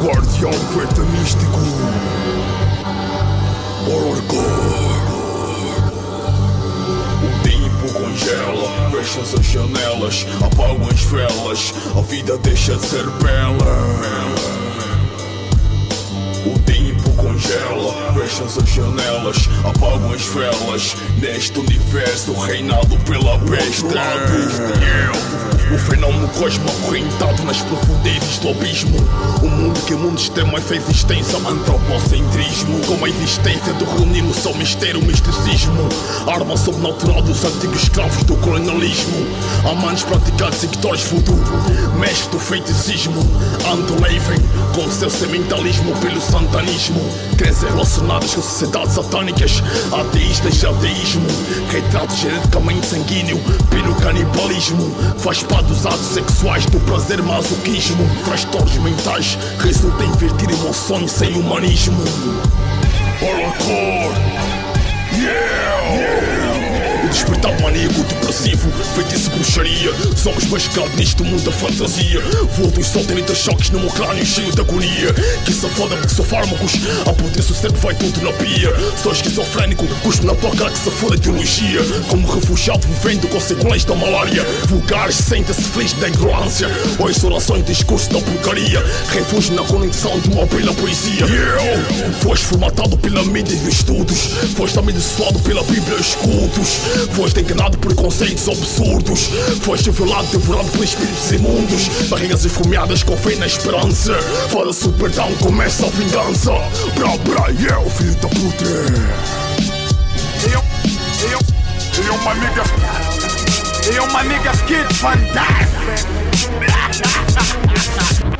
Guardião poeta místico Horrorcore O tempo congela Fecham-se as janelas Apagam as velas A vida deixa de ser bela o tempo congela, fecham-se as janelas, apagam as velas. Neste universo reinado pela besta. O fenômeno cosmo acorrentado nas profundezas do abismo. O mundo que o mundo extremo essa existência, antropocentrismo. Com a existência do reunir seu mistério, misticismo. Arma sobrenatural dos antigos escravos do colonialismo. Amantes praticados seguidores futuro. Mestre do feiticismo. Anto-Leven, com seu sementalismo pelo satanismo. Crenças relacionadas com sociedades satânicas, ateístas e ateísmo. Retrato geneticamente sanguíneo pelo canibalismo. Faz parte dos atos sexuais do prazer masoquismo. Transtornos mentais resultam em invertir emoções sem humanismo. Horrorcore! Yeah! yeah. Despertar maníaco depressivo, feitiço bruxaria. Somos mascarados neste mundo da fantasia. Volto e solto choques no meu crânio cheio de agonia. Que se foda porque sou fármacos. A potência cérebro vai tudo na pia. Sou esquizofrénico, cuspo na tua cara que se foda ideologia. Como refugiado vivendo com sequelas da malária. Vulgares, sente-se feliz da ignorância. Ouço orações, discurso da porcaria. Refúgio na conexão de uma bela poesia. Yeah. Foste formatado pela mídia e estudos. Foste amaldiçoado pela Bíblia e os cultos. Foste enganado por conceitos absurdos. Foste violado, devorado por espíritos imundos. Barrigas esfomeadas com fé na esperança. Foda-se o perdão, começa a vingança. Bra, yeah, o filho da puta. Eu, eu, eu, my niggas. Eu, Kid Van Dyke, man.